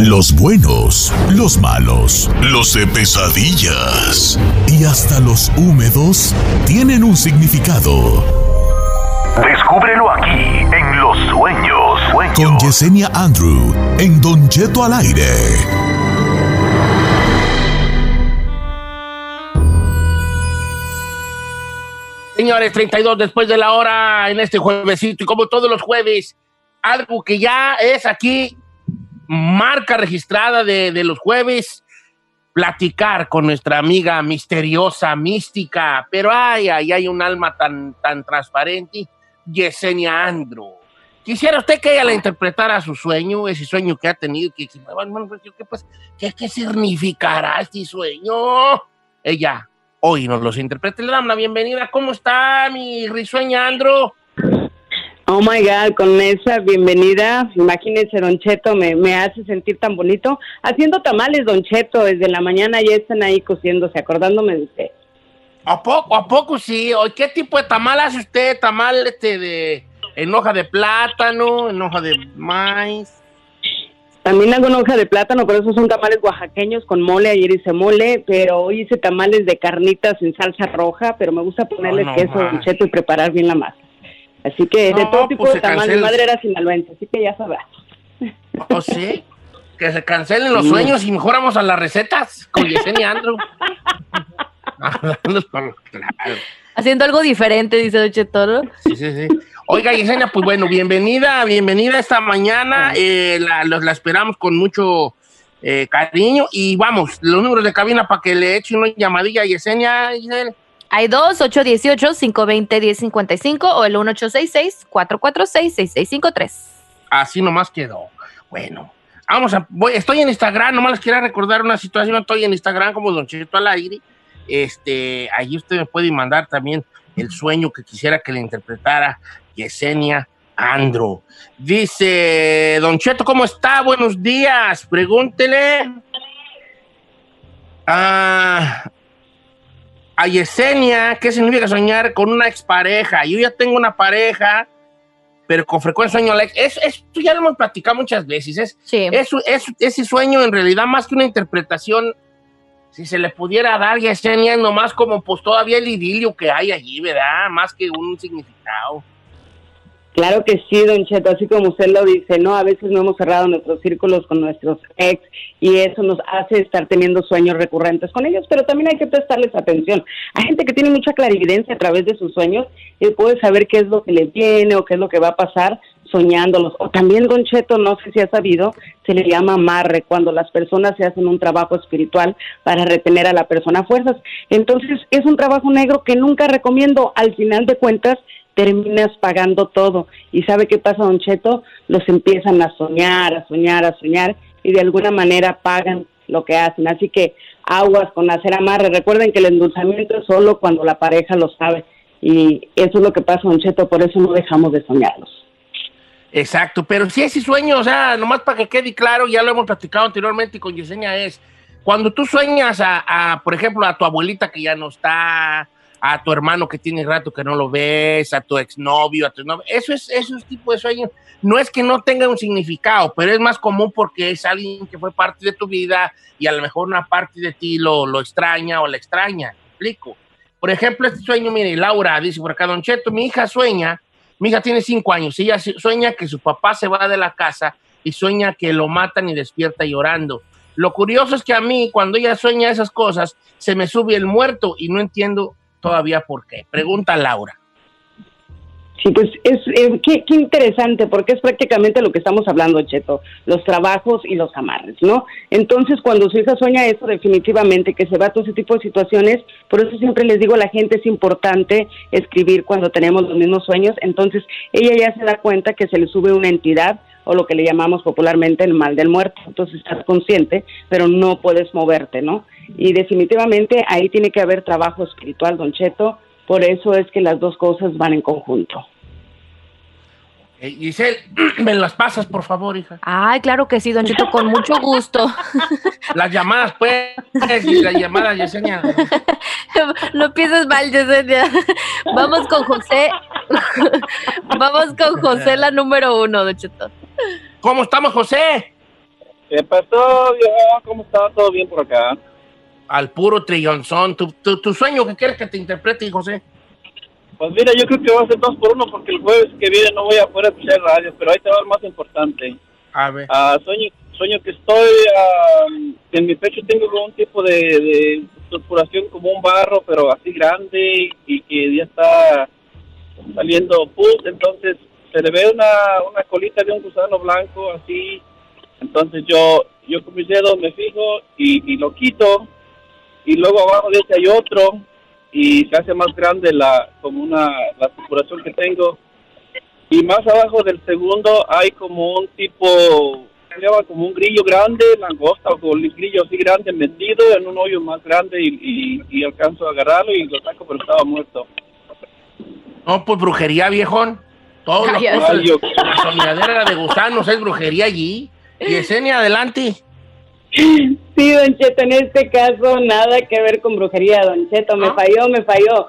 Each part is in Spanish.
los buenos, los malos, los de pesadillas y hasta los húmedos tienen un significado. Descúbrelo aquí en Los Sueños. Con Yesenia Andrew en Don Cheto al aire. Señores, 32 después de la hora en este juevesito y como todos los jueves, algo que ya es aquí marca registrada de, los jueves, platicar con nuestra amiga misteriosa, mística, pero ay, ay, hay un alma tan, tan transparente, Yesenia Andro. Quisiera usted que ella le interpretara su sueño, ese sueño que ha tenido, que, pues, ¿qué, pues, ¿qué, ¿qué significará este sueño? Ella hoy nos los interprete. Le damos la bienvenida. ¿Cómo está mi risueña Andro? Oh my God, con esa bienvenida, imagínense, Don Cheto, me, me, hace sentir tan bonito. Haciendo tamales, Don Cheto, desde la mañana ya están ahí cociéndose, acordándome de usted. ¿A poco, a poco sí? ¿Qué tipo de tamal hace usted? ¿Tamal este de en hoja de plátano, en hoja de maíz? También hago en hoja de plátano, pero esos son tamales oaxaqueños con mole. Ayer hice mole, pero hoy hice tamales de carnitas en salsa roja, pero me gusta ponerle queso, Don Cheto, y preparar bien la masa. Así que de todo tipo pues de tamaño. Mi madre era sinaloense, así que ya sabrás. ¿O oh, sí? Que se cancelen los sueños y mejoramos a las recetas con Yesenia Andrew. Haciendo algo diferente, dice Doche Toro. Sí, sí, sí. Oiga, Yesenia, pues bueno, bienvenida, bienvenida esta mañana. Eh, la, la, esperamos con mucho eh, cariño. Y vamos, los números de cabina para que le eche una llamadilla a Yesenia, Giselle. Hay dos, 818-520-1055 o el 1866-446-6653. Así nomás quedó. Bueno, vamos a, estoy en Instagram, nomás les quiero recordar una situación, estoy en Instagram como Don Cheto al aire. Este, allí usted me puede mandar también el sueño que quisiera que le interpretara Yesenia Andro. Dice, Don Cheto, ¿cómo está? Buenos días. Pregúntele. Ah, a Yesenia, ¿qué significa soñar con una expareja? Yo ya tengo una pareja, pero con frecuencia sueño Es, esto ya lo hemos platicado muchas veces. Es, es, ese sueño en realidad más que una interpretación, si se le pudiera dar a Yesenia, nomás como pues todavía el idilio que hay allí, ¿verdad? Más que un significado. Claro que sí, don Cheto, así como usted lo dice, ¿no? A veces no hemos cerrado nuestros círculos con nuestros ex y eso nos hace estar teniendo sueños recurrentes con ellos, pero también hay que prestarles atención. Hay gente que tiene mucha clarividencia a través de sus sueños y puede saber qué es lo que le viene o qué es lo que va a pasar soñándolos. O también, don Cheto, no sé si ha sabido, se le llama amarre, cuando las personas se hacen un trabajo espiritual para retener a la persona a fuerzas. Entonces, es un trabajo negro que nunca recomiendo. Al final de cuentas, terminas pagando todo. ¿Y sabe qué pasa, don Cheto? Los empiezan a soñar, a soñar, a soñar y de alguna manera pagan lo que hacen. Así que aguas con hacer amarre. Recuerden que el endulzamiento es solo cuando la pareja lo sabe. Y eso es lo que pasa, don Cheto, por eso no dejamos de soñarlos. Exacto, pero si ese sueño, o sea, nomás para que quede claro, ya lo hemos platicado anteriormente con Yesenia, es cuando tú sueñas a, a, por ejemplo, a tu abuelita que ya no está, a tu hermano que tiene rato que no lo ves, a tu exnovio, a tu novio. Eso es, esos tipo de sueños. No es que no tenga un significado, pero es más común porque es alguien que fue parte de tu vida y a lo mejor una parte de ti lo, lo extraña o la extraña. ¿Me explico? Por ejemplo, este sueño, mire, Laura dice por acá, Don Cheto, mi hija sueña, mi hija tiene cinco años, ella sueña que su papá se va de la casa y sueña que lo matan y despierta llorando. Lo curioso es que a mí, cuando ella sueña esas cosas, se me sube el muerto y no entiendo todavía por qué. Pregunta Laura. Sí, pues es eh, qué, interesante, porque es prácticamente lo que estamos hablando, Cheto, los trabajos y los amarres, ¿no? Entonces, cuando su hija sueña eso, definitivamente que se va a todo ese tipo de situaciones, por eso siempre les digo a la gente, es importante escribir cuando tenemos los mismos sueños, entonces ella ya se da cuenta que se le sube una entidad o lo que le llamamos popularmente el mal del muerto, entonces estás consciente, pero no puedes moverte, ¿no? Y definitivamente ahí tiene que haber trabajo espiritual, don Cheto, por eso es que las dos cosas van en conjunto. Giselle, ¿me las pasas, por favor, hija? Ay, claro que sí, don Cheto, con mucho gusto. Las llamadas, pues, y las llamadas, Yesenia. No pienses mal, Yesenia. Vamos con José. Vamos con José, la número uno, don Cheto. ¿Cómo estamos, José? ¿Qué pasó, viejo? ¿Cómo está? ¿Todo bien por acá? Al puro trillonzón. ¿Tu, tu, tu sueño que quieres que te interprete, José? Pues mira, yo creo que va a ser dos por uno porque el jueves que viene no voy a poder escuchar radio, pero ahí te va el más importante. A ver. Ah, sueño, sueño que estoy, ah, en mi pecho tengo como un tipo de, de como un barro, pero así grande y que ya está saliendo pus, entonces se le ve una, una colita de un gusano blanco así, entonces yo yo con mis dedos me fijo y, y lo quito. Y luego abajo de ese hay otro y se hace más grande la como una la estructuración que tengo. Y más abajo del segundo hay como un tipo se llama como un grillo grande langosta o un grillo así grande metido en un hoyo más grande y, y, y alcanzo a agarrarlo y lo saco pero estaba muerto. No, pues brujería, viejón. Todo lo Ay, ya cosas- Ay, yo- La soñadera de gusanos es brujería allí. Yesenia, adelante. Sí, Don Cheto, en este caso nada que ver con brujería, Don Cheto, me ¿No? falló, me falló.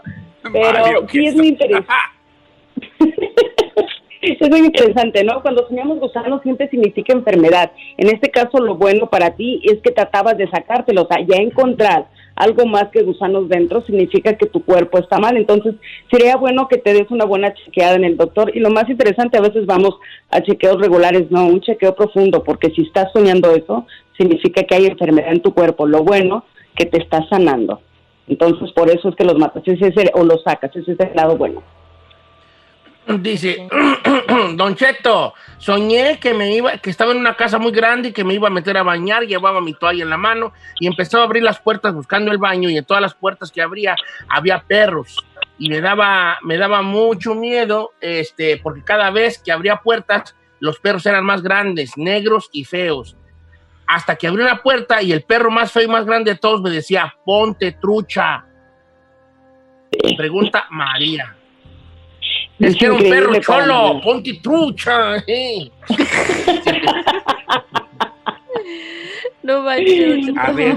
Pero Mario, sí ¿qué es muy es? interesante. Es muy interesante, ¿no? Cuando soñamos gusanos siempre significa enfermedad. En este caso, lo bueno para ti es que tratabas de sacártelo. O sea, ya encontrar algo más que gusanos dentro significa que tu cuerpo está mal. Entonces, sería bueno que te des una buena chequeada en el doctor. Y lo más interesante, a veces vamos a chequeos regulares, no, un chequeo profundo, porque si estás soñando eso, significa que hay enfermedad en tu cuerpo. Lo bueno, que te estás sanando. Entonces, por eso es que los matas es el- o los sacas, ese es el lado bueno. Dice, Don Cheto, soñé que me iba, que estaba en una casa muy grande y que me iba a meter a bañar, llevaba mi toalla en la mano y empezaba a abrir las puertas buscando el baño y en todas las puertas que abría había perros y me daba, me daba mucho miedo, este, porque cada vez que abría puertas los perros eran más grandes, negros y feos. Hasta que abrí una puerta y el perro más feo y más grande de todos me decía, ponte trucha. Pregunta María. Es que era un perro cholo, mí. ponte trucha. eh. No manches. A ver,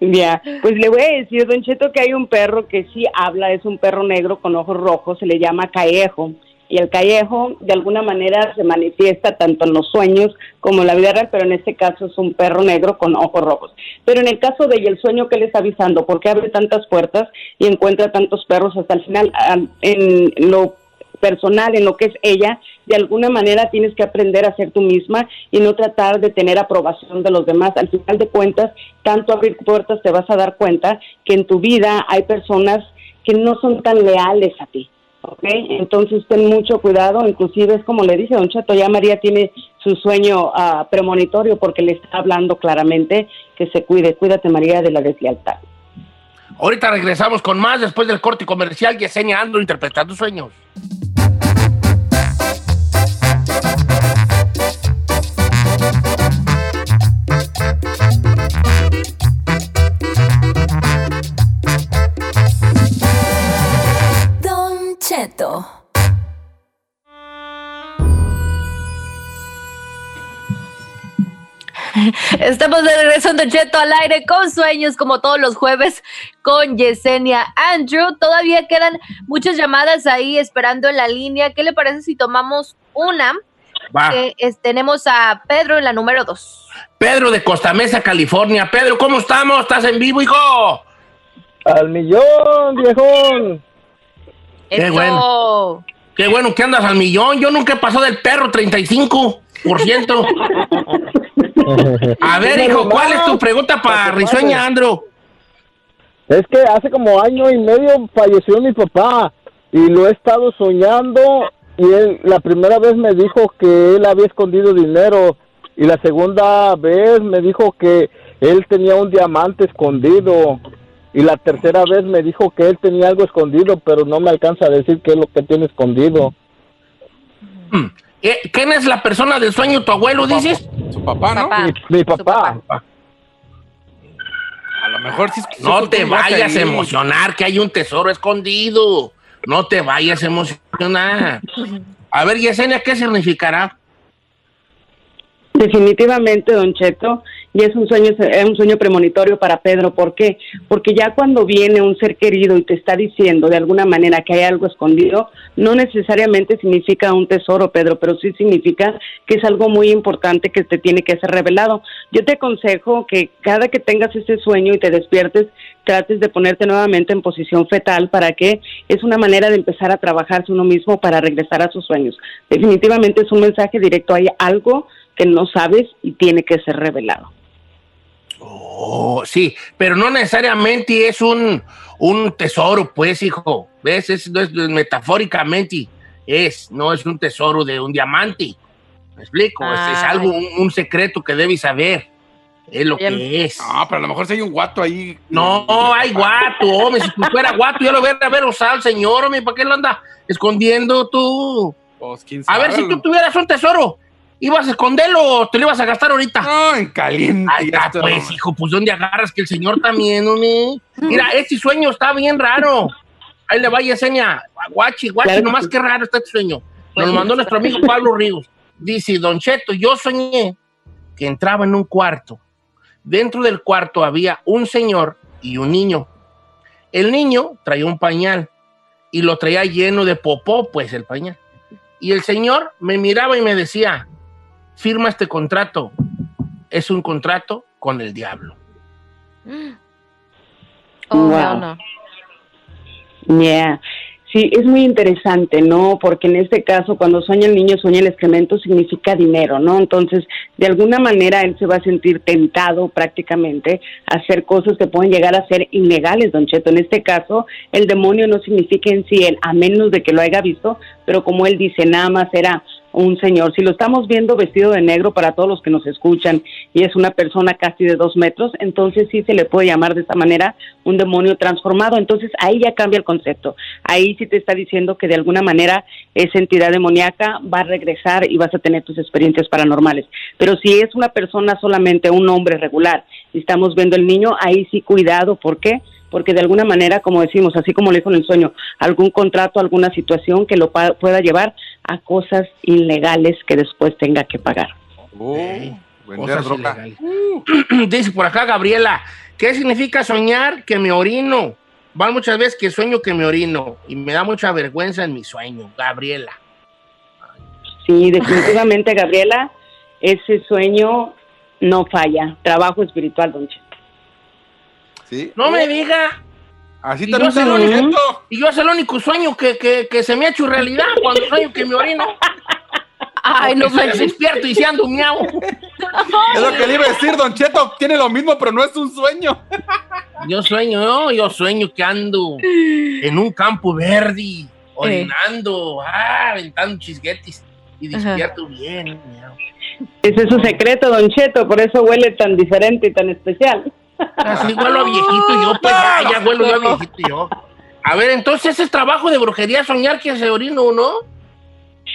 Ya, pues le voy a decir, Don Cheto, que hay un perro que sí habla, es un perro negro con ojos rojos, se le llama callejo. Y el callejo, de alguna manera, se manifiesta tanto en los sueños como en la vida real, pero en este caso es un perro negro con ojos rojos. Pero en el caso de ella, el sueño que le está avisando, ¿por qué abre tantas puertas y encuentra tantos perros hasta el final? Ah, En lo personal, en lo que es ella, de alguna manera tienes que aprender a ser tú misma y no tratar de tener aprobación de los demás. Al final de cuentas, tanto abrir puertas te vas a dar cuenta que en tu vida hay personas que no son tan leales a ti. ¿Ok? Entonces ten mucho cuidado, inclusive es como le dice Don Chato, ya María tiene su sueño ah, premonitorio porque le está hablando claramente que se cuide, cuídate María de la deslealtad. ahorita regresamos con más después del corte comercial. Yesenia Andro interpretando sueños. Estamos de regreso en Cheto al aire con sueños como todos los jueves con Yesenia Andrew. Todavía quedan muchas llamadas ahí esperando en la línea. ¿Qué le parece si tomamos una? Va. Es- tenemos a Pedro en la número dos. Pedro de Costa Mesa, California. Pedro, ¿cómo estamos? ¿Estás en vivo, hijo? Al millón, viejón. Qué Eso. bueno. Qué bueno que andas al millón. Yo nunca he pasado del perro 35%. A ver, hijo, ¿cuál es tu pregunta para Risueña Andro? Es que hace como año y medio falleció mi papá y lo he estado soñando y él la primera vez me dijo que él había escondido dinero y la segunda vez me dijo que él tenía un diamante escondido y la tercera vez me dijo que él tenía algo escondido pero no me alcanza a decir qué es lo que tiene escondido. Eh, ¿Quién es la persona del sueño? ¿Tu abuelo, dices? Su papá, ¿no? Papá. Mi, papá. A lo mejor sí. sí No te vayas a emocionar que hay un tesoro escondido. No te vayas a emocionar. A ver, Yesenia, ¿qué significará? Definitivamente, Don Cheto, y es un sueño, es un sueño premonitorio para Pedro. ¿Por qué? Porque ya cuando viene un ser querido y te está diciendo de alguna manera que hay algo escondido, no necesariamente significa un tesoro, Pedro, pero sí significa que es algo muy importante que te tiene que ser revelado. Yo te aconsejo que cada que tengas ese sueño y te despiertes, trates de ponerte nuevamente en posición fetal para que es una manera de empezar a trabajarse uno mismo para regresar a sus sueños. Definitivamente es un mensaje directo, hay algo que no sabes y tiene que ser revelado. Oh, sí, pero no necesariamente es un, un tesoro, pues, hijo. ¿Ves? Es, es, metafóricamente es, no es un tesoro de un diamante. ¿Me explico? Es, es algo, un, un secreto que debes saber. Es lo Bien. que es. Ah, pero a lo mejor si hay un guato ahí. No, hay guato, hombre. Si tú fuera guato, ya lo hubiera haber usado señor, hombre. ¿Para qué lo anda escondiendo tú? Pues, A ver, si tú tuvieras un tesoro, ¿ibas a esconderlo o te lo ibas a gastar ahorita? No, en caliente. Ahí ya está, está. pues, hijo, pues ¿dónde agarras que el señor también, hombre? Mira, este sueño está bien raro. Ahí le va Yesenia. Guachi, guachi, Claro nomás que raro está este sueño. Nos lo mandó nuestro amigo Pablo Ríos. Dice, Don Cheto, yo soñé que entraba en un cuarto. Dentro del cuarto había un señor y un niño. El niño traía un pañal y lo traía lleno de popó, pues el pañal. Y el señor me miraba y me decía, firma este contrato. Es un contrato con el diablo. Oh, Wow. no. Yeah. Sí, es muy interesante, ¿no? Porque en este caso, cuando sueña el niño, sueña el excremento, significa dinero, ¿no? Entonces, de alguna manera, él se va a sentir tentado prácticamente a hacer cosas que pueden llegar a ser ilegales, don Cheto. En este caso, el demonio no significa en sí él, a menos de que lo haya visto, pero como él dice, nada más era un señor. Si lo estamos viendo vestido de negro para todos los que nos escuchan y es una persona casi de dos metros, entonces sí se le puede llamar de esta manera un demonio transformado. Entonces ahí ya cambia el concepto. Ahí sí te está diciendo que de alguna manera esa entidad demoníaca va a regresar y vas a tener tus experiencias paranormales. Pero si es una persona solamente, un hombre regular, y estamos viendo el niño, ahí sí cuidado. ¿Por qué? De alguna manera, como decimos, así como le dijo en el sueño, algún contrato, alguna situación que lo pueda llevar a cosas ilegales que después tenga que pagar. Oh, Cosas droga. ilegales. Dice por acá Gabriela, ¿qué significa soñar que me orino? Van muchas veces que sueño que me orino y me da mucha vergüenza en mi sueño, Gabriela. Sí, definitivamente, Gabriela, ese sueño no falla. Trabajo espiritual, don Cheto. ¿Sí? No me diga, Así Y también yo Don el único- y yo es el único sueño que, que, que se me ha hecho realidad cuando sueño que me orino. Ay, no manches. despierto y se ando miau. Es lo que le iba a decir, Don Cheto. Tiene lo mismo, pero no es un sueño. Yo sueño, no, yo sueño que ando en un campo verde, orinando, ah, aventando chisguetes y Ajá. despierto bien. miau. Ese es su secreto, don Cheto, por eso huele tan diferente y tan especial. Así huelo a viejito yo, pues ya, ya huelo yo a viejito yo. A ver, entonces ese es trabajo de brujería soñar que se orino o no.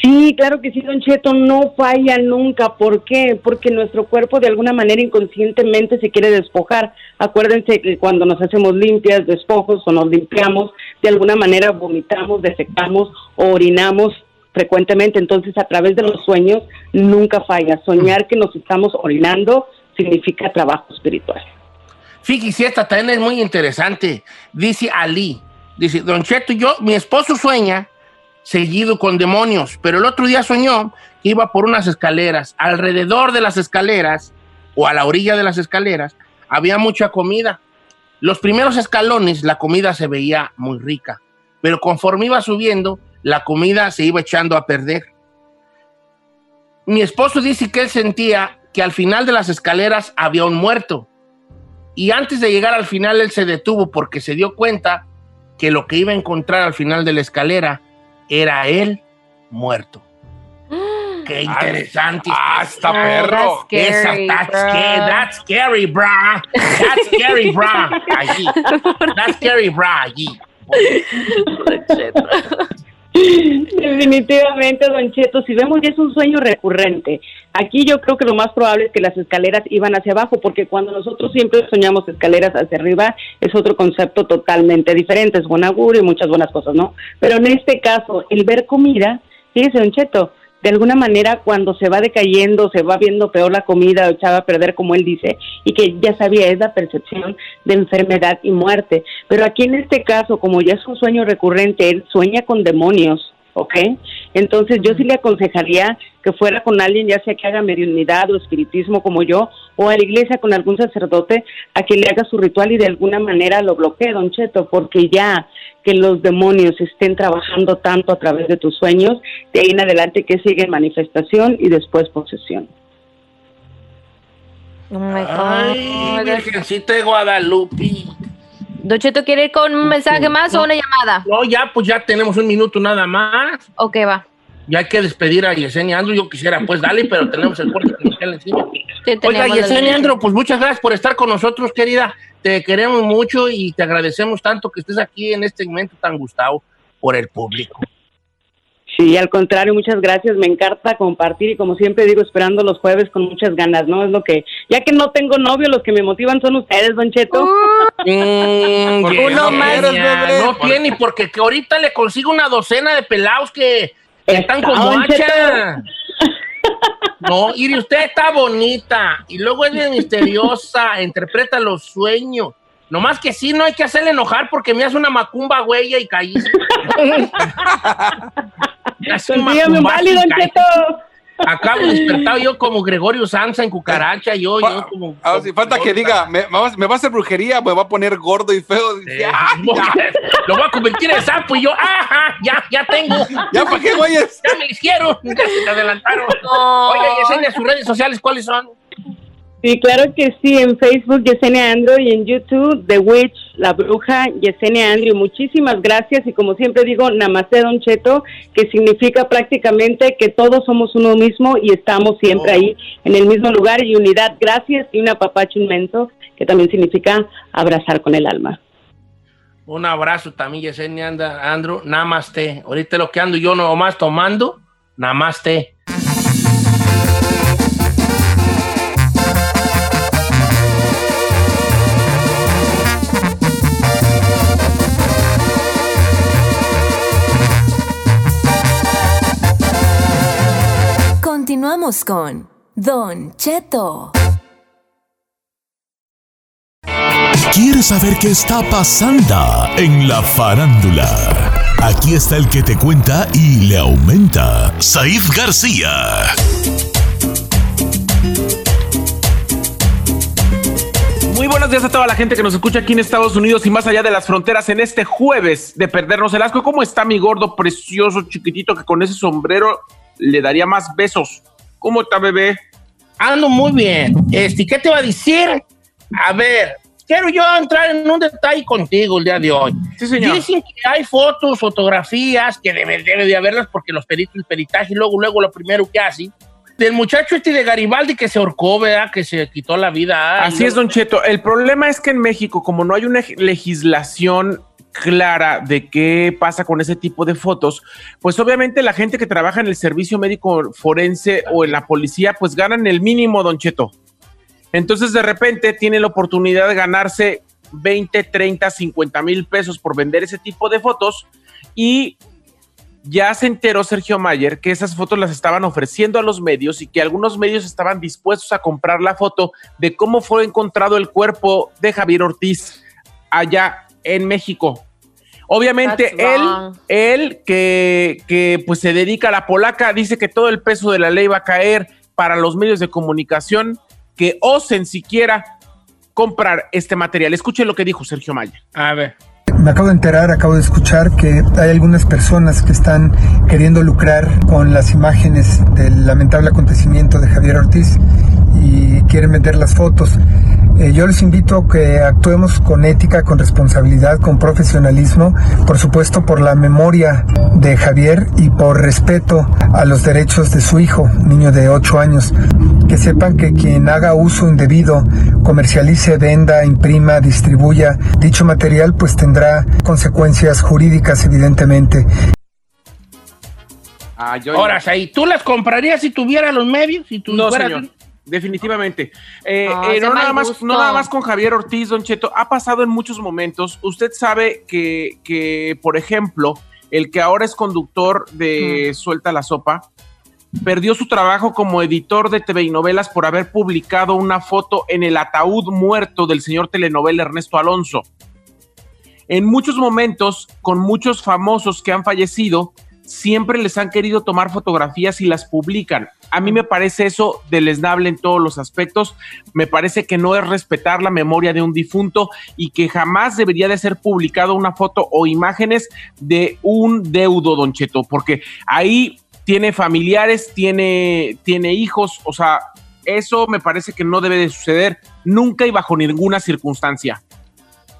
Sí, claro que sí, Don Cheto, no falla nunca. ¿Por qué? Porque nuestro cuerpo de alguna manera inconscientemente se quiere despojar. Acuérdense que cuando nos hacemos limpias, despojos o nos limpiamos, de alguna manera vomitamos, defecamos o orinamos frecuentemente. Entonces, a través de los sueños, nunca falla. Soñar que nos estamos orinando significa trabajo espiritual. Fíjese, esta también es muy interesante. Dice Ali, dice, Don Cheto, yo, mi esposo sueña seguido con demonios, pero el otro día soñó que iba por unas escaleras. Alrededor de las escaleras, o a la orilla de las escaleras, había mucha comida. Los primeros escalones, la comida se veía muy rica, pero conforme iba subiendo, la comida se iba echando a perder. Mi esposo dice que él sentía que al final de las escaleras había un muerto. Y antes de llegar al final, él se detuvo porque se dio cuenta que lo que iba a encontrar al final de la escalera era él muerto. Qué interesante. Ah, está Ah, perro. that's Esa, scary, that's, bro. scary, that's scary, brah. That's scary, brah. Allí. That's scary, brah. Allí. Definitivamente, Don Cheto, si vemos ya es un sueño recurrente. Aquí yo creo que lo más probable es que las escaleras iban hacia abajo, porque cuando nosotros siempre soñamos escaleras hacia arriba, es otro concepto totalmente diferente, es buen augurio y muchas buenas cosas, ¿no? Pero en este caso, el ver comida, fíjese, Don Cheto, de alguna manera cuando se va decayendo, se va viendo peor la comida o echaba a perder, como él dice, y que ya sabía, es la percepción de enfermedad y muerte. Pero aquí en este caso, como ya es un sueño recurrente, él sueña con demonios, ¿ok? Entonces yo sí le aconsejaría que fuera con alguien, ya sea que haga mediunidad o espiritismo como yo, o a la iglesia con algún sacerdote a que le haga su ritual y de alguna manera lo bloquee, don Cheto, porque ya que los demonios estén trabajando tanto a través de tus sueños, de ahí en adelante que sigue manifestación y después posesión. Oh my Ay. Virgencita de Guadalupe. Don Cheto, ¿quiere ir con un mensaje más o una llamada? No, ya, pues ya tenemos un minuto nada más. Ok, va. Ya hay que despedir a Yesenia Andro. Yo quisiera, pues, dale, pero tenemos el corte comercial encima. Sí, Oiga, Yesenia. Andro, pues muchas gracias por estar con nosotros, querida. Te queremos mucho y te agradecemos tanto que estés aquí en este segmento tan gustado por el público. Sí, al contrario, muchas gracias. Me encanta compartir y como siempre digo, esperando los jueves con muchas ganas, ¿no? Es lo que, ya que no tengo novio, los que me motivan son ustedes, Don Cheto. Mm, ¿Por qué Yesenia, no quieres, bebé? No tiene, porque que ahorita le consigo una docena de pelados que están Está, como hacha. No, y usted está bonita y luego es bien misteriosa, interpreta los sueños. Nomás que sí, no hay que hacerle enojar porque me hace una macumba huella y caí. Me hace un Consígame un y. Cheto. Acabo despertado yo como Gregorio Sanza en cucaracha, yo, yo Fa- como... Ah, sí, falta que diga, me, me va, me va a hacer brujería, me va a poner gordo y feo. Eh, Ya, Lo voy a convertir en sapo y yo, ajá, ya, ya tengo. ya, ¿para qué, güeyes? Ya me hicieron, ya se te adelantaron. No. Oye, Yesenia, sus redes sociales, ¿cuáles son? Sí, claro que sí, en Facebook Yesenia Andrew y en YouTube The Witch, la bruja Yesenia Andrew. Muchísimas gracias y como siempre digo, Namaste Don Cheto, que significa prácticamente que todos somos uno mismo y estamos siempre ahí en el mismo lugar y unidad. Gracias y un apapacho inmenso, que también significa abrazar con el alma. Un abrazo también, Yesenia Andrew. Namaste. Ahorita lo que ando yo nomás tomando, namaste. Continuamos con Don Cheto. ¿Quieres saber qué está pasando en la farándula? Aquí está el que te cuenta y le aumenta, Saif García. Muy buenos días a toda la gente que nos escucha aquí en Estados Unidos y más allá de las fronteras en este jueves de perdernos el asco. ¿Cómo está mi gordo, precioso, chiquitito que con ese sombrero le daría más besos? ¿Cómo está, bebé? Ando muy bien. Este, ¿qué te va a decir? A ver, quiero yo entrar en un detalle contigo el día de hoy. Sí, señor. Dicen que hay fotos, fotografías, que debe, debe de haberlas porque los peritos, el peritaje, y luego, luego lo primero que hacen, del muchacho este de Garibaldi que se ahorcó, ¿verdad? Que se quitó la vida. Así es, Don Cheto. El problema es que en México, como no hay una legislación clara de qué pasa con ese tipo de fotos, pues obviamente la gente que trabaja en el servicio médico forense o en la policía, pues ganan el mínimo, Don Cheto. Entonces de repente tiene la oportunidad de ganarse 20, 30, 50 mil pesos por vender ese tipo de fotos y ya se enteró Sergio Mayer que esas fotos las estaban ofreciendo a los medios y que algunos medios estaban dispuestos a comprar la foto de cómo fue encontrado el cuerpo de Javier Ortiz allá en México. Obviamente él, él que, que pues se dedica a la polaca, dice que todo el peso de la ley va a caer para los medios de comunicación que osen siquiera comprar este material. Escuchen lo que dijo Sergio Mayer. A ver. Me acabo de enterar, acabo de escuchar que hay algunas personas que están queriendo lucrar con las imágenes del lamentable acontecimiento de Javier Ortiz y quieren vender las fotos. Eh, yo les invito a que actuemos con ética, con responsabilidad, con profesionalismo, por supuesto por la memoria de Javier y por respeto a los derechos de su hijo, un niño de 8 años. Que sepan que quien haga uso indebido, comercialice, venda, imprima, distribuya dicho material, pues tendrá consecuencias jurídicas, evidentemente. Ah, yo- Ahora, ahí, ¿tú las comprarías si tuvieras los medios? Si tú No, fueras- señor. Definitivamente. Eh, No, eh, no, nada más, no nada más con Javier Ortiz, Don Cheto. Ha pasado en muchos momentos. Usted sabe que, que, por ejemplo, el que ahora es conductor de Suelta la Sopa, perdió su trabajo como editor de TV y novelas por haber publicado una foto en el ataúd muerto del señor telenovela Ernesto Alonso. En muchos momentos, con muchos famosos que han fallecido, siempre les han querido tomar fotografías y las publican. A mí me parece eso deleznable en todos los aspectos. Me parece que no es respetar la memoria de un difunto y que jamás debería de ser publicado una foto o imágenes de un deudo, Don Cheto, porque ahí tiene familiares, tiene, tiene hijos, o sea, eso me parece que no debe de suceder nunca y bajo ninguna circunstancia.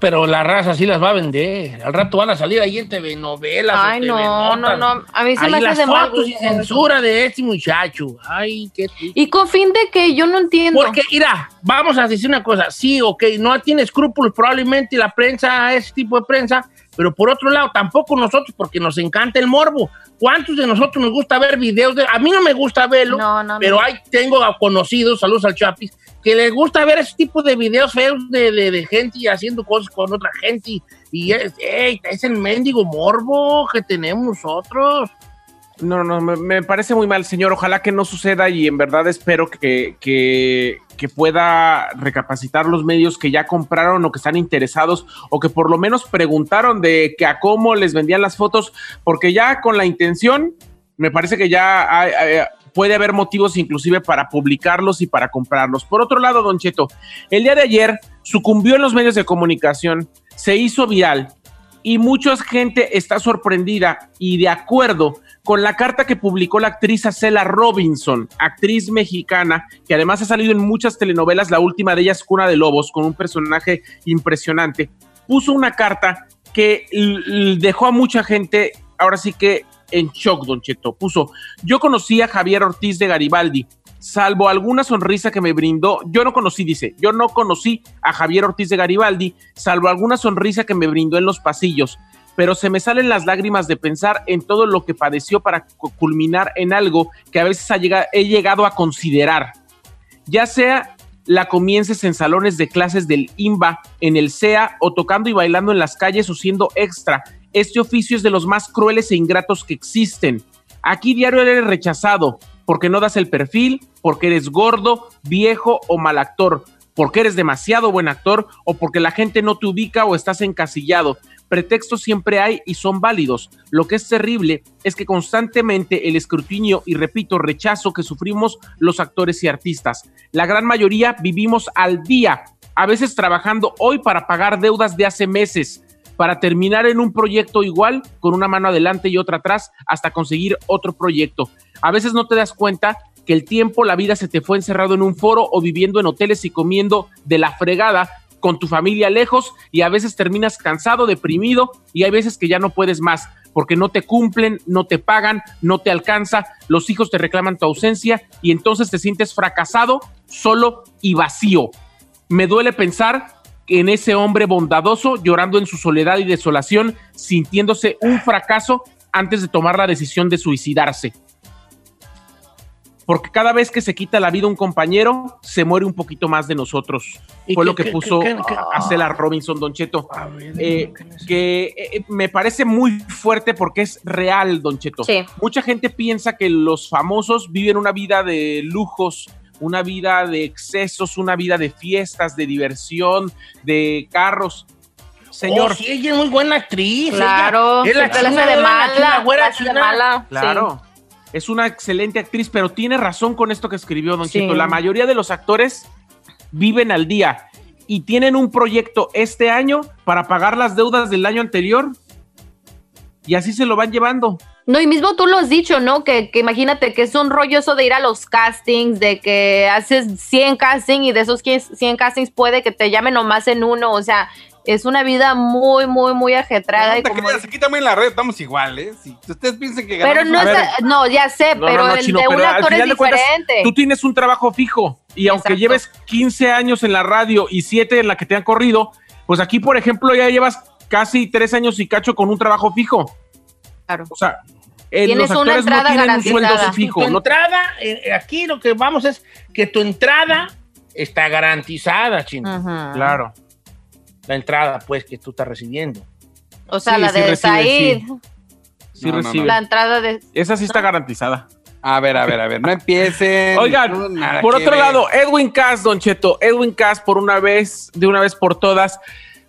Pero la raza sí las va a vender. Al rato van a salir ahí en TV novelas. Ay, no, TV no, notas. no. A mí se Ahí me las hace de mal. fotos y censura de este muchacho. Ay, qué. Y con fin de que yo no entiendo. Porque, mira, vamos a decir una cosa. Sí, ok, no tiene escrúpulos probablemente la prensa, ese tipo de prensa, pero por otro lado, tampoco nosotros, porque nos encanta el morbo. ¿Cuántos de nosotros nos gusta ver videos? De, a mí no me gusta verlo, No, no, pero no. hay, tengo a conocidos, saludos al Chapis, que les gusta ver ese tipo de videos feos de, de- de gente haciendo cosas con otra gente. Y, es, es el mendigo morbo que tenemos nosotros. No, no, me, parece muy mal, señor. Ojalá que no suceda y en verdad espero que, que, pueda recapacitar los medios que ya compraron o que están interesados o que por lo menos preguntaron de que a cómo les vendían las fotos, porque ya con la intención, me parece que ya hay- puede haber motivos inclusive para publicarlos y para comprarlos. Por otro lado, Don Cheto, el día de ayer sucumbió en los medios de comunicación, se hizo viral y mucha gente está sorprendida y de acuerdo con la carta que publicó la actriz Acela Robinson, actriz mexicana, que además ha salido en muchas telenovelas, la última de ellas Cuna de Lobos, con un personaje impresionante, puso una carta que dejó a mucha gente, ahora sí que en shock, Don Cheto. Puso, yo conocí a Javier Ortiz de Garibaldi, salvo alguna sonrisa que me brindó, yo no conocí, dice, yo no conocí a Javier Ortiz de Garibaldi, salvo alguna sonrisa que me brindó en los pasillos, pero se me salen las lágrimas de pensar en todo lo que padeció para cu- culminar en algo que a veces he llegado a considerar, ya sea la comiences en salones de clases del IMBA, en el SEA o tocando y bailando en las calles o siendo extra. Este oficio es de los más crueles e ingratos que existen. Aquí diario eres rechazado porque no das el perfil, porque eres gordo, viejo o mal actor, porque eres demasiado buen actor o porque la gente no te ubica o estás encasillado. Pretextos siempre hay y son válidos. Lo que es terrible es que constantemente el escrutinio y repito, rechazo que sufrimos los actores y artistas. La gran mayoría vivimos al día, a veces trabajando hoy para pagar deudas de hace meses, para terminar en un proyecto igual, con una mano adelante y otra atrás, hasta conseguir otro proyecto. A veces no te das cuenta que el tiempo, la vida se te fue encerrado en un foro o viviendo en hoteles y comiendo de la fregada con tu familia lejos y a veces terminas cansado, deprimido y hay veces que ya no puedes más porque no te cumplen, no te pagan, no te alcanza, los hijos te reclaman tu ausencia y entonces te sientes fracasado, solo y vacío. Me duele pensar en ese hombre bondadoso llorando en su soledad y desolación, sintiéndose un fracaso antes de tomar la decisión de suicidarse. Porque cada vez que se quita la vida un compañero, se muere un poquito más de nosotros. ¿Y Fue qué- lo que qué- puso qué- qué- Acela Robinson, Don Cheto. A ver, Eh, que eh, me parece muy fuerte porque es real, Don Cheto. Sí. Mucha gente piensa que los famosos viven una vida de lujos, una vida de excesos, una vida de fiestas, de diversión, de carros. Señor, Oh, sí, ella es muy buena actriz. Claro, ella es la china, de mala, güera la de mala. claro. Es una excelente actriz, pero tiene razón con esto que escribió Don Sí. Cheto. La mayoría de los actores viven al día y tienen un proyecto este año para pagar las deudas del año anterior. Y así se lo van llevando. No, y mismo tú lo has dicho, ¿no? Que, que imagínate que es un rollo eso de ir a los castings, de que haces 100 castings y de esos 100 castings puede que te llamen nomás en uno, o sea, es una vida muy, muy, muy ajetrada. No y te como- creas, aquí también en la red estamos iguales. Si ustedes piensan que pero ganamos no, una- A ver. es, no, ya sé, No, pero no, no, el Chino, de un pero actor es final de cuentas, diferente. Tú tienes un trabajo fijo y aunque lleves 15 años en la radio y 7 en la que te han corrido, pues aquí, por ejemplo, ya llevas casi 3 años y cacho con un trabajo fijo. Claro. O sea, eh, Tienes los una actores no entrada tienen un garantizada. sueldo fijo. Tu entrada, eh, aquí lo que vamos es que tu entrada está garantizada, chino. Claro. La entrada, pues, que tú estás recibiendo. O sea, Sí, la sí de Said, sí. Sí No, no, recibe. no. la entrada de... Esa sí está garantizada. A ver, a ver, a ver, no empiecen. Oigan, por otro ver. lado, Edwin Cass, Don Cheto, Edwin Cass, por una vez, de una vez por todas,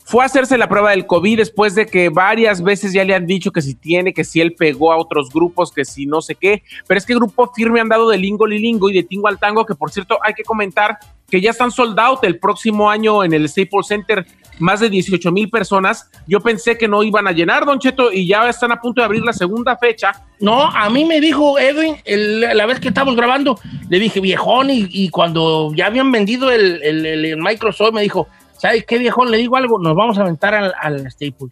fue a hacerse la prueba del COVID después de que varias veces ya le han dicho que si tiene, que si él pegó a otros grupos, que si no sé qué. Pero es que Grupo Firme han dado de lingo lilingo y de tingo al tango, que por cierto hay que comentar que ya están sold out el próximo año en el Staples Center. Más de 18 mil personas. Yo pensé que no iban a llenar, Don Cheto, y ya están a punto de abrir la segunda fecha. No, a mí me dijo Edwin, la vez que estábamos grabando, le dije, viejón, y, cuando ya habían vendido el Microsoft, me dijo, ¿sabes qué, viejón? Le digo algo, nos vamos a aventar al, al Staples.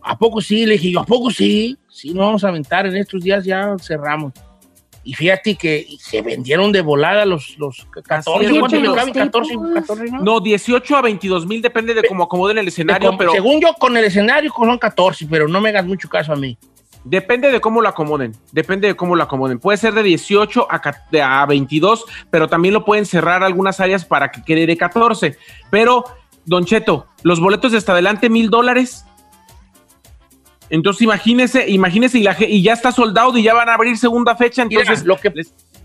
¿A poco sí? Le dije yo, ¿a poco sí? Sí, nos vamos a aventar, en estos días ya cerramos. Y fíjate que se vendieron de volada los, los 14, es, ¿cuántos los le caben? 14, 14, ¿no? No, 18 a 22 mil, depende de cómo acomoden el escenario, pero Según yo, con el escenario son 14, pero no me hagas mucho caso a mí. Depende de cómo lo acomoden, depende de cómo lo acomoden. Puede ser de 18 a, a 22, pero también lo pueden cerrar algunas áreas para que quede de 14. Pero, Don Cheto, los boletos de hasta adelante, mil dólares. Entonces imagínese, imagínese y, la, y ya está soldado y ya van a abrir segunda fecha. Entonces, Mira, lo que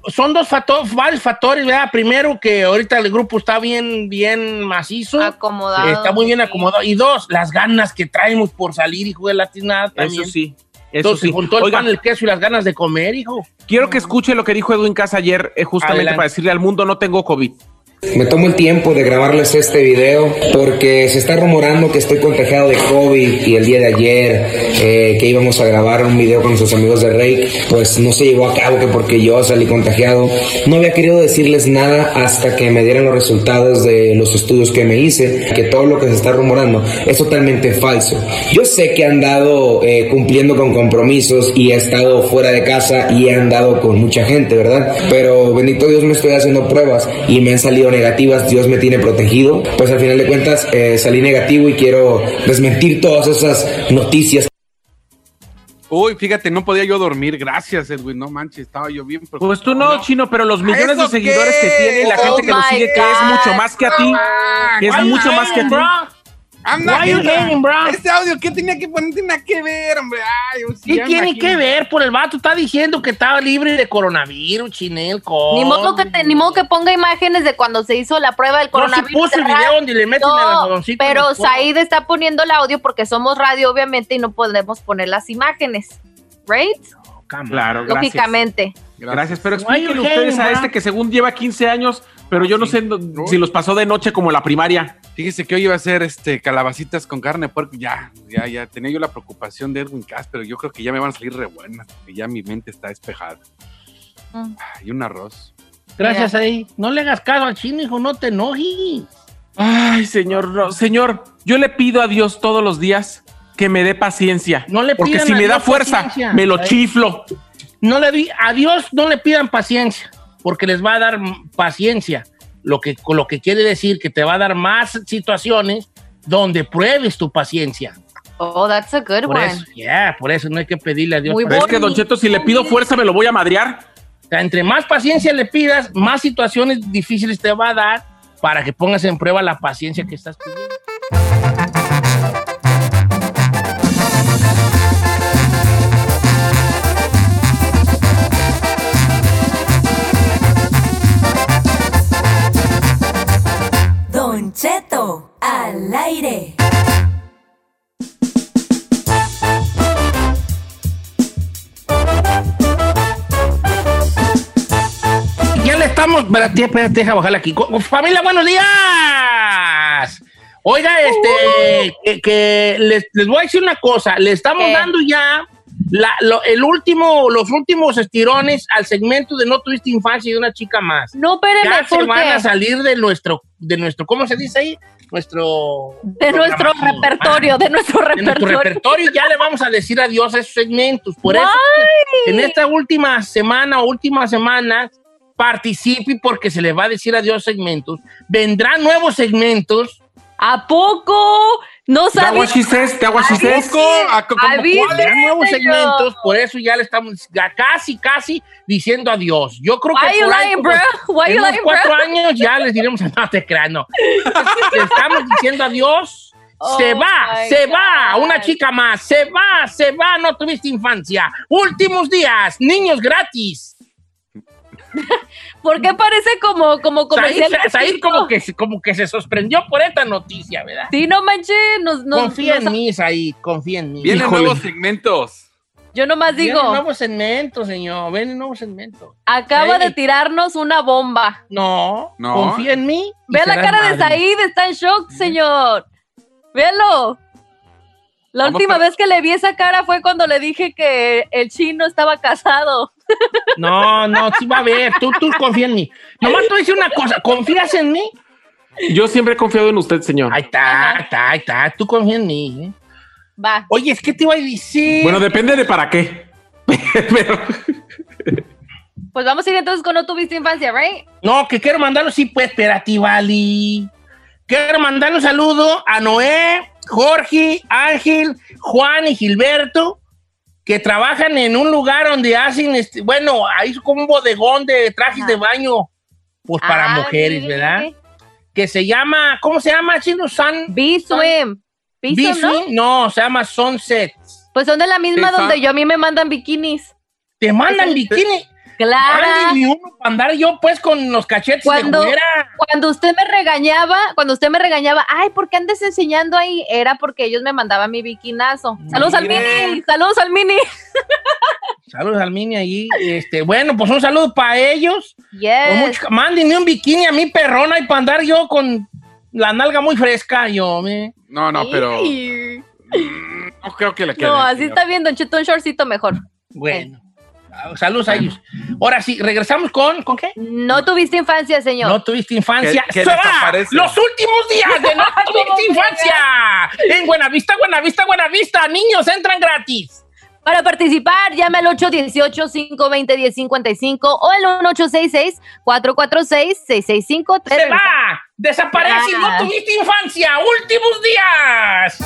son dos factores, varios factores, ¿verdad? Primero, que ahorita el grupo está bien, bien macizo. Acomodado. Está muy bien acomodado. Y dos, las ganas que traemos por salir, hijo de latinada también. eso sí. Eso Entonces, sí. juntó el Oiga, pan, el queso y las ganas de comer, hijo. quiero que escuche lo que dijo Edwin Casa ayer, eh, justamente Adelante. para decirle al mundo no tengo COVID. Me tomo el tiempo de grabarles este video porque se está rumorando que estoy contagiado de COVID y el día de ayer eh, que íbamos a grabar un video con nuestros amigos de Rake, pues no se llevó a cabo que porque yo salí contagiado. No había querido decirles nada hasta que me dieran los resultados de los estudios que me hice, que todo lo que se está rumorando es totalmente falso. Yo sé que he andado eh, cumpliendo con compromisos y he estado fuera de casa y he andado con mucha gente, ¿verdad? Pero bendito Dios me estoy haciendo pruebas y me han salido negativas, Dios me tiene protegido. Pues al final de cuentas eh, salí negativo y quiero desmentir todas esas noticias. Uy, fíjate, no podía yo dormir. Gracias, Edwin. No manches, estaba yo bien preocupado. Pues tú no, Chino, pero los millones de ¿Eso seguidores qué? que tiene y la Oh gente que lo sigue, que es mucho más que a ti, que es mucho you más que a ti. Anda, Why you hating, bro? Este audio, ¿qué tenía que poner? Tiene que ver, hombre. Ay, sí ¿Qué tiene imagino. que ver? Por el vato está diciendo que estaba libre de coronavirus, chinel, con... Ni modo, que te- ni modo que ponga imágenes de cuando se hizo la prueba del No, si coronavirus. puso el de radio. video donde le meten el No, pero. Said está poniendo el audio porque somos radio, obviamente, y no podemos poner las imágenes. ¿Right? Claro, gracias. Lógicamente. Gracias, pero explíquenle you ustedes a este que según lleva 15 años, pero yo no sé no- si los pasó de noche como la primaria. Fíjese que hoy iba a ser este calabacitas con carne de puerco. Ya, ya, ya. Tenía yo la preocupación de Edwin Cass, pero yo creo que ya me van a salir re buenas, porque ya mi mente está despejada. Mm. Y un arroz. Gracias ahí. No le hagas caso al chino, hijo, no te enojes. Ay, señor, no, señor, yo le pido a Dios todos los días que me dé paciencia. No le porque si me da fuerza, paciencia. me lo chiflo. No le di, a Dios no le pidan paciencia, porque les va a dar paciencia. Lo que, con lo que quiere decir que te va a dar más situaciones donde pruebes tu paciencia. Oh, that's a good Por one. eso, ya, por eso no hay que pedirle a Dios. Muy es que, Don Cheto, si le pido fuerza, me lo voy a madrear. O sea, entre más paciencia le pidas, más situaciones difíciles te va a dar para que pongas en prueba la paciencia que estás pidiendo. Espérate, espérate, deja bajarle aquí. Familia, buenos días. Oiga, este, que, que les, les voy a decir una cosa. Le estamos ¿Qué? dando ya la- lo- el último, los últimos estirones al segmento de No tuviste infancia y una chica más. No, espéreme, Ya se ¿por van a qué? salir de nuestro, de nuestro, ¿cómo se dice ahí? Nuestro. De nuestro repertorio, de nuestro Ah, de nuestro repertorio. repertorio ya le vamos a decir adiós a esos segmentos. Por eso, Why? en esta última semana o última semana, participe porque se le va a decir adiós segmentos. Vendrán nuevos segmentos. ¿A poco? No Te chistes, te hago chistes. Poco, a- como Avise. cuál. Vendrán nuevos segmentos. Por eso ya le estamos ya casi, casi diciendo adiós. Yo creo que Why you por ahí lying, bro? Why en you unos cuatro bro? años ya les diremos, no te creas, no. Le estamos diciendo adiós. Oh se va, se va, God. una chica más, se va, se va, no tuviste infancia. Últimos días, niños gratis. ¿Por qué parece como, como comercial? Said, como que, se- como que se sorprendió por esta noticia, ¿verdad? Sí, no manches, nos, nos- confía nos- en mí, Said, confía en mí. Vienen Híjole. nuevos segmentos. Yo nomás Vienen digo, nuevos segmentos, señor. Ven nuevos segmentos. acaba de tirarnos una bomba. No, No. confía en mí. y Vea la cara de. Said, está en shock, señor. Véalo. La Vamos última vez que le vi esa cara fue cuando le dije que el chino estaba casado. No, no, sí va a ver. Tú, tú confía en mí. Nomás tú dices una cosa. ¿Confías en mí? Yo siempre he confiado en usted, señor. Ahí está, ahí está, ahí está. Tú confía en mí. ¿eh? Va. Oye, es que te iba a decir. Bueno, depende de para qué. Pero, Pues vamos a ir entonces con no tuviste infancia, ¿right? No, que quiero mandarlo, sí, pues, espérate, Vali. Quiero mandar un saludo a Noé, Jorge, Ángel, Juan y Gilberto, que trabajan en un lugar donde hacen, este, bueno, hay como un bodegón de trajes Ajá. de baño, pues para Ah, mujeres, ¿verdad? Que se llama, ¿cómo se llama, chino? Sun, B-Swim. B-Swim, ¿no? Se llama Sunset. Pues son de la misma donde yo a mí me mandan bikinis. Te mandan bikini. Claro. Uno para andar yo, pues, con los cachetes Cuando- de. Cuando usted me regañaba, cuando usted me regañaba, ay, ¿por qué andes enseñando ahí? Era porque ellos me mandaban mi bikinazo. Saludos al mini, saludos al mini. Saludos al mini ahí. Este, bueno, pues un saludo para ellos. Yes. mucho- mándenme un bikini a mi perrona y para andar yo con la nalga muy fresca, yo, me. No, no, pero no creo que le quede. No, así señor. está bien, Don Cheto, un shortcito mejor. Bueno. Saludos a ellos. Ahora sí, regresamos con. ¿Con qué? No tuviste infancia, señor. No tuviste infancia. Que- que ¡Se va! desaparece. Los últimos días de No tuviste infancia. En Buenavista, Buenavista, Buenavista. Niños entran gratis. Para participar, llame al 818-520-1055 o el 1866-446-6653. Se va. Desaparece. No tuviste infancia. Últimos días.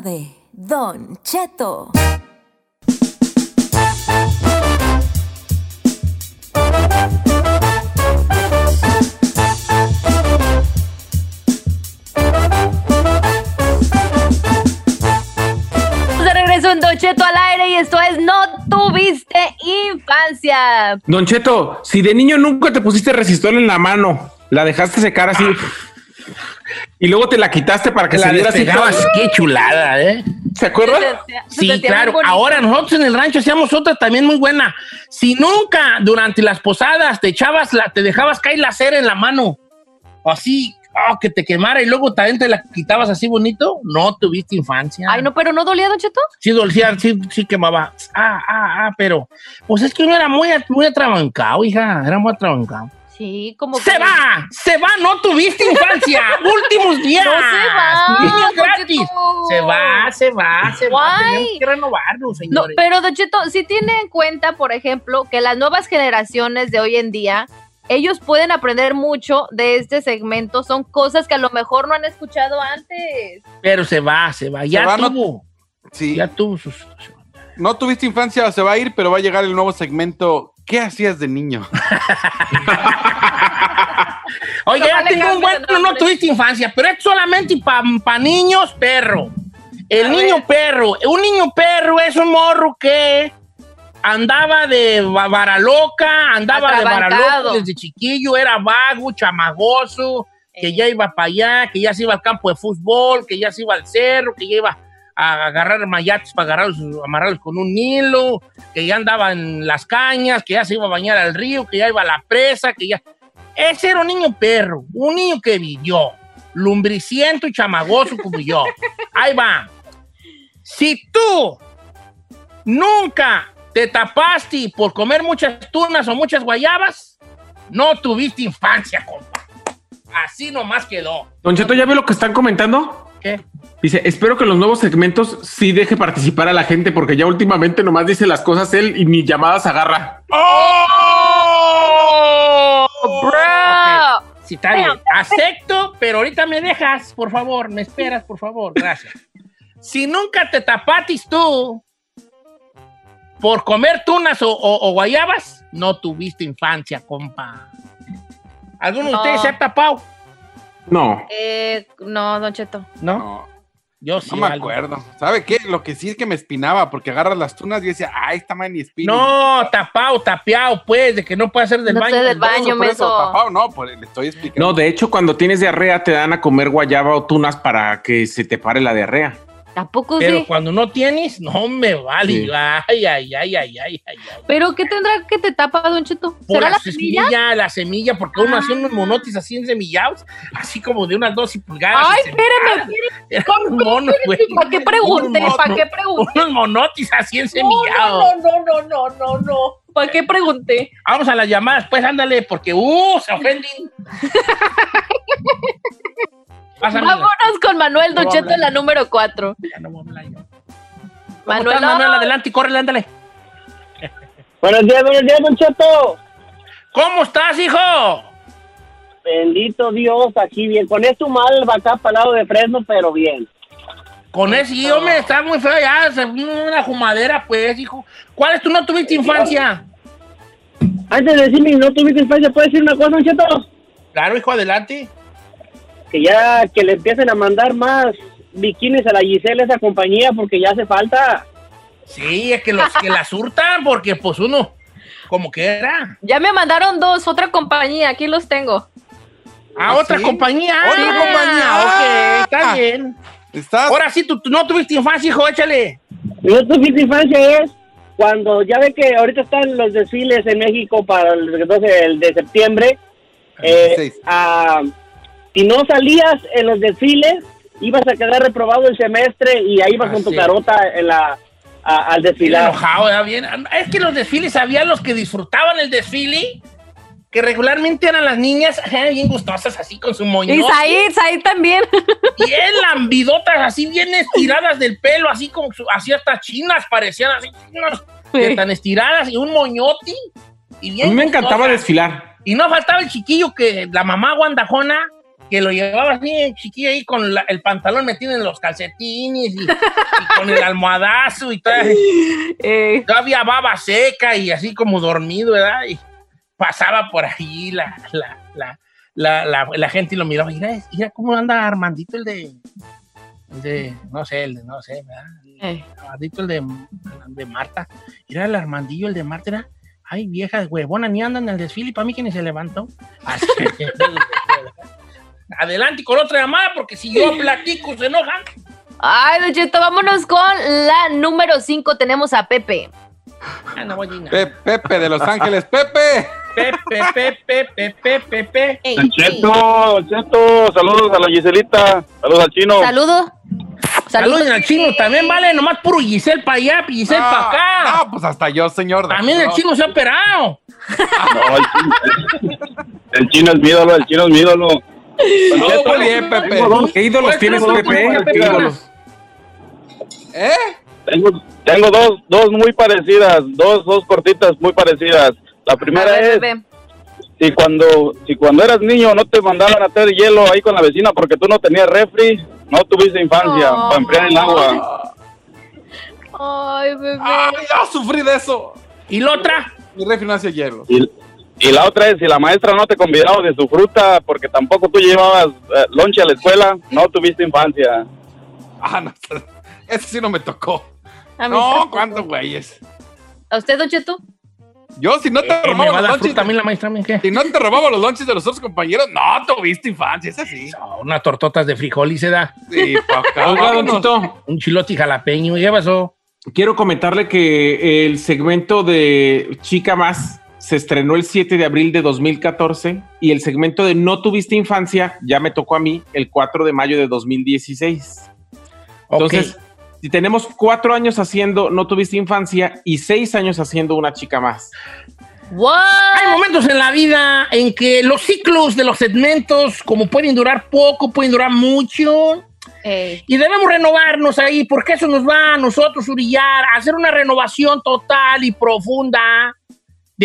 De Don Cheto. Estamos de regreso en Don Cheto al aire y esto es No tuviste infancia. Don Cheto, si de niño nunca te pusiste resistor en la mano, la dejaste secar así y luego te la quitaste para que La se viera así. Qué chulada, ¿eh? ¿Se acuerda? Se Sí, claro. Ahora nosotros en el rancho hacíamos otra también muy buena. Si nunca durante las posadas te echabas, la, te dejabas caer la cera en la mano, así, ah, que te quemara y luego también te la quitabas así bonito, no tuviste infancia. Ay, no, pero no dolía, Don Cheto. Sí, dolía, sí, sí quemaba. Ah, ah, ah, pero pues es que uno era muy, muy atrabancado, hija, era muy atrabancado. Sí, como ¡Se que- va! ¡Se va! ¡No tuviste infancia! ¡Últimos días! No se va, ¡Niños Don gratis! Cheto. Se va, se va, se va. Guay. Tenemos que renovarnos, No, señores. pero Don Cheto, si tiene en cuenta, por ejemplo, que las nuevas generaciones de hoy en día, ellos pueden aprender mucho de este segmento. Son cosas que a lo mejor no han escuchado antes. Pero se va, se va. Ya va, no- tuvo. Sí. Ya tuvo su situación. No tuviste infancia, se va a ir, pero va a llegar el nuevo segmento. ¿Qué hacías de niño? Oye, No ya tengo un bueno, no tuviste infancia, pero es solamente para niños perro. El A niño ver. perro. Un niño perro es un morro que andaba de va- varaloca, andaba de varaloco desde chiquillo, era vago, chamagoso, que ya iba para allá, que ya se iba al campo de fútbol, que ya se iba al cerro, que ya iba a agarrar mayates para agarrarlos, amarrarlos con un hilo, que ya andaba en las cañas, que ya se iba a bañar al río, que ya iba a la presa, que ya... Ese era un niño perro, un niño que vivió, lumbriciento y chamagoso como yo. Ahí va. Si tú nunca te tapaste por comer muchas tunas o muchas guayabas, no tuviste infancia, compa. Así nomás quedó. Don Cheto, ¿ya ve lo que están comentando? ¿Qué? Dice, espero que en los nuevos segmentos sí deje participar a la gente porque ya últimamente nomás dice las cosas él y ni llamadas agarra. ¡Oh! Bro. Ok, Sí, está bien. Acepto, pero ahorita me dejas, por favor. Me esperas, por favor. Gracias. Si nunca te tapatis tú por comer tunas o, o- o guayabas, no tuviste infancia, compa. ¿Alguno de ustedes se ha tapado? No. Eh, no, Don Cheto. ¿No? No, Yo sí. no me algo. acuerdo. ¿Sabe qué? Lo que sí es que me espinaba, porque agarras las tunas y decía, ay, esta man ni espina. No, tapado, tapeado, pues, de que no puede hacer del No baño. del Por eso, baño, por eso, no, por, le estoy explicando. No, de hecho, cuando tienes diarrea te dan a comer guayaba o tunas para que se te pare la diarrea. Tampoco Pero sí. cuando no tienes, no me vale. Sí. Ay, ay, ay, ay, ay, ay. ¿Pero qué tendrá que te tapa, Don Cheto? Por ¿Será la, la semilla? semilla, la semilla, porque uno Ah. hacía unos monotis así ensemillados, así como de unas 12 pulgadas. Ay, espérame, unos monos, güey. ¿Para qué pregunté? Unos ¿Para qué pregunté? Unos monotis así No, ensemillados. no, no, no, no, no, no. ¿Para qué pregunté? Vamos a las llamadas, pues ándale, porque, uh, se ofenden. Vámonos con Manuel No Don voy a Cheto en la número 4. Ya no voy a hablar yo. ¿Cómo Manuel, Manuel? Adelante, córrele, ándale. Buenos días, buenos días, Don Cheto. ¿Cómo estás, hijo? Bendito Dios, aquí bien. Con esto mal va acá para el lado de Fresno, pero bien. Con ese, sí, hombre, está muy feo ya, una jumadera, pues, hijo. ¿Cuál es tu no tuviste infancia? Antes de decirme no tuviste infancia, ¿puedes decir una cosa, Cheto? Claro, hijo, adelante. Que ya que le empiecen a mandar más bikinis a la Giselle, esa compañía, porque ya hace falta. Sí, es que los que la surtan, porque pues uno, como que era. Ya me mandaron dos, otra compañía, aquí los tengo. Ah, otra ¿sí? compañía. Otra Ah, compañía. Ok, está Ah. bien. Estás. Ahora sí, tú, tú no tuviste infancia, hijo, échale. No tuviste infancia es cuando ya ve que ahorita están los desfiles en México para el 12 el de septiembre. eh, 16. Si no salías en los desfiles, ibas a quedar reprobado el semestre y ahí ibas Ah, con tu sí. carota en la, a- al desfilar. enojado. Bien. Es que los desfiles, había los que disfrutaban el desfile, que regularmente eran las niñas eh, bien gustosas, así con su moño. Y Said, Said también. Bien lambidotas, así bien estiradas del pelo, así como su- así hasta chinas, parecían así, chinas, de tan estiradas, y un moñoti. Y A bien mí me encantaba gustosas. desfilar. Y no faltaba el chiquillo que, la mamá guandajona, que lo llevaba así, el chiquillo ahí con la- el pantalón metido en los calcetines y, y con el almohadazo y todo. Eh, Todavía baba seca y así como dormido, ¿verdad? Y pasaba por ahí la, la, la, la, la- la gente y lo miraba. Mira, mira cómo anda Armandito, el de, el de, no sé, el de, no sé, ¿verdad? eh. Armandito, el de, de Marta. Mira el Armandillo, el de Marta, era, ay, vieja huevona, ni andan en el desfile para mí que ni se levantó. Así. Adelante con otra llamada, porque si yo platico se enojan. Ay, Don Cheto, vámonos con la número 5. Tenemos a Pepe. Ah, no voy a decir nada. Pe- Pepe de Los Ángeles. Pepe. Pepe, Pepe, Pepe, Pepe. Ey, Don. Cheto, Don Cheto, saludos a la Giselita, saludos al chino. Saludo. Saludos al chino, también vale, nomás puro Giselle para allá, Giselle No, para acá. No, pues hasta yo, señor. también el No. chino se ha operado. No, el, chino, el chino es mi ídolo, el chino es mi ídolo. Don No, Cheto, muy bien, Pepe. tengo dos- ¿Qué ídolos Pues, tienes, Pepe? ¿cómo que ¿Qué ídolos? ¿Eh? Tengo, tengo dos, dos muy parecidas, dos, dos cortitas muy parecidas. La primera ver, es Pepe. si cuando, si cuando eras niño no te mandaban a hacer hielo ahí con la vecina porque tú no tenías refri, no tuviste infancia Oh. para enfriar el agua. Ay, bebé. Ay, ya sufrí de eso. ¿Y la otra? Mi refri no hace hielo. Y, y la otra es si la maestra no te convidaba de su fruta porque tampoco tú llevabas eh, lonche a la escuela, no tuviste infancia. Ah, no. Ese sí no me tocó. A mí No. ¿cuántos güeyes? ¿A usted, Don Cheto? Yo, si no te Eh, robaba los fruta también la maestra, ¿me qué? Si no te robaba los lonches de los otros compañeros, no tuviste infancia, es así. No, unas tortotas de frijol y se da. Sí, pa' acá. Un chilote jalapeño, ¿y qué pasó? quiero comentarle que el segmento de Chica Más se estrenó el 7 de abril de 2014 y el segmento de No tuviste infancia ya me tocó a mí el 4 de mayo de 2016. Entonces, si tenemos cuatro años haciendo No tuviste infancia y seis años haciendo Una Chica Más. What? Hay momentos en la vida en que los ciclos de los segmentos, como pueden durar poco, pueden durar mucho, Ey. y debemos renovarnos ahí, porque eso nos va a nosotros, Urillar, a hacer una renovación total y profunda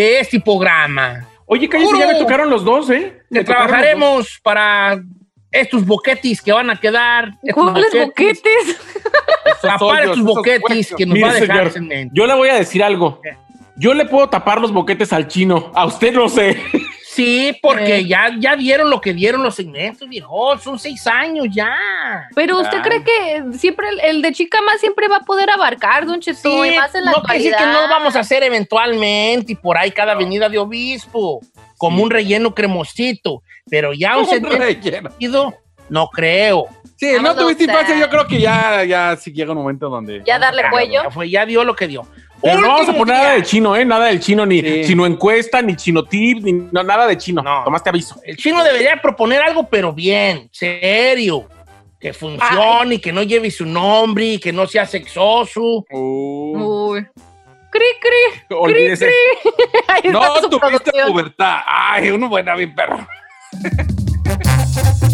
de este programa. Oye, cállate, Juro. ya me tocaron los dos, ¿eh? Trabajaremos para estos boquetis que van a quedar. ¿Cuáles boquetes? Tapar estos huecos. que nos Mire, va a dejar señor. Yo le voy a decir algo. Yo le puedo tapar los boquetes al chino. A usted no sé. Sí, porque ya, ya dieron lo que dieron los segmentos, viejo. Son seis años ya. Pero usted Ah. cree que siempre el, el de chica más siempre va a poder abarcar, don Cheto, Sí, y más en la no quiere decir que no vamos a hacer eventualmente y por ahí cada avenida de obispo, como un relleno cremosito, pero ya un Un segmento relleno. seguido, no creo. Sí, no tuviste infancia, yo creo que ya, ya sí llega un momento donde. Ya darle cuello. Ya, fue, ya dio lo que dio. Pero no vamos a poner nada de chino, ¿eh? Nada del chino, ni chino encuesta, ni chino tip, ni no, nada de chino. Tomás te aviso. El chino debería proponer algo, pero bien, serio. Que funcione, y que no lleve su nombre, y que no sea sexoso. Uy. Cri, cri. Cri, Olvídese. cri. No tuviste pubertad. Ay, uno buena bien perro.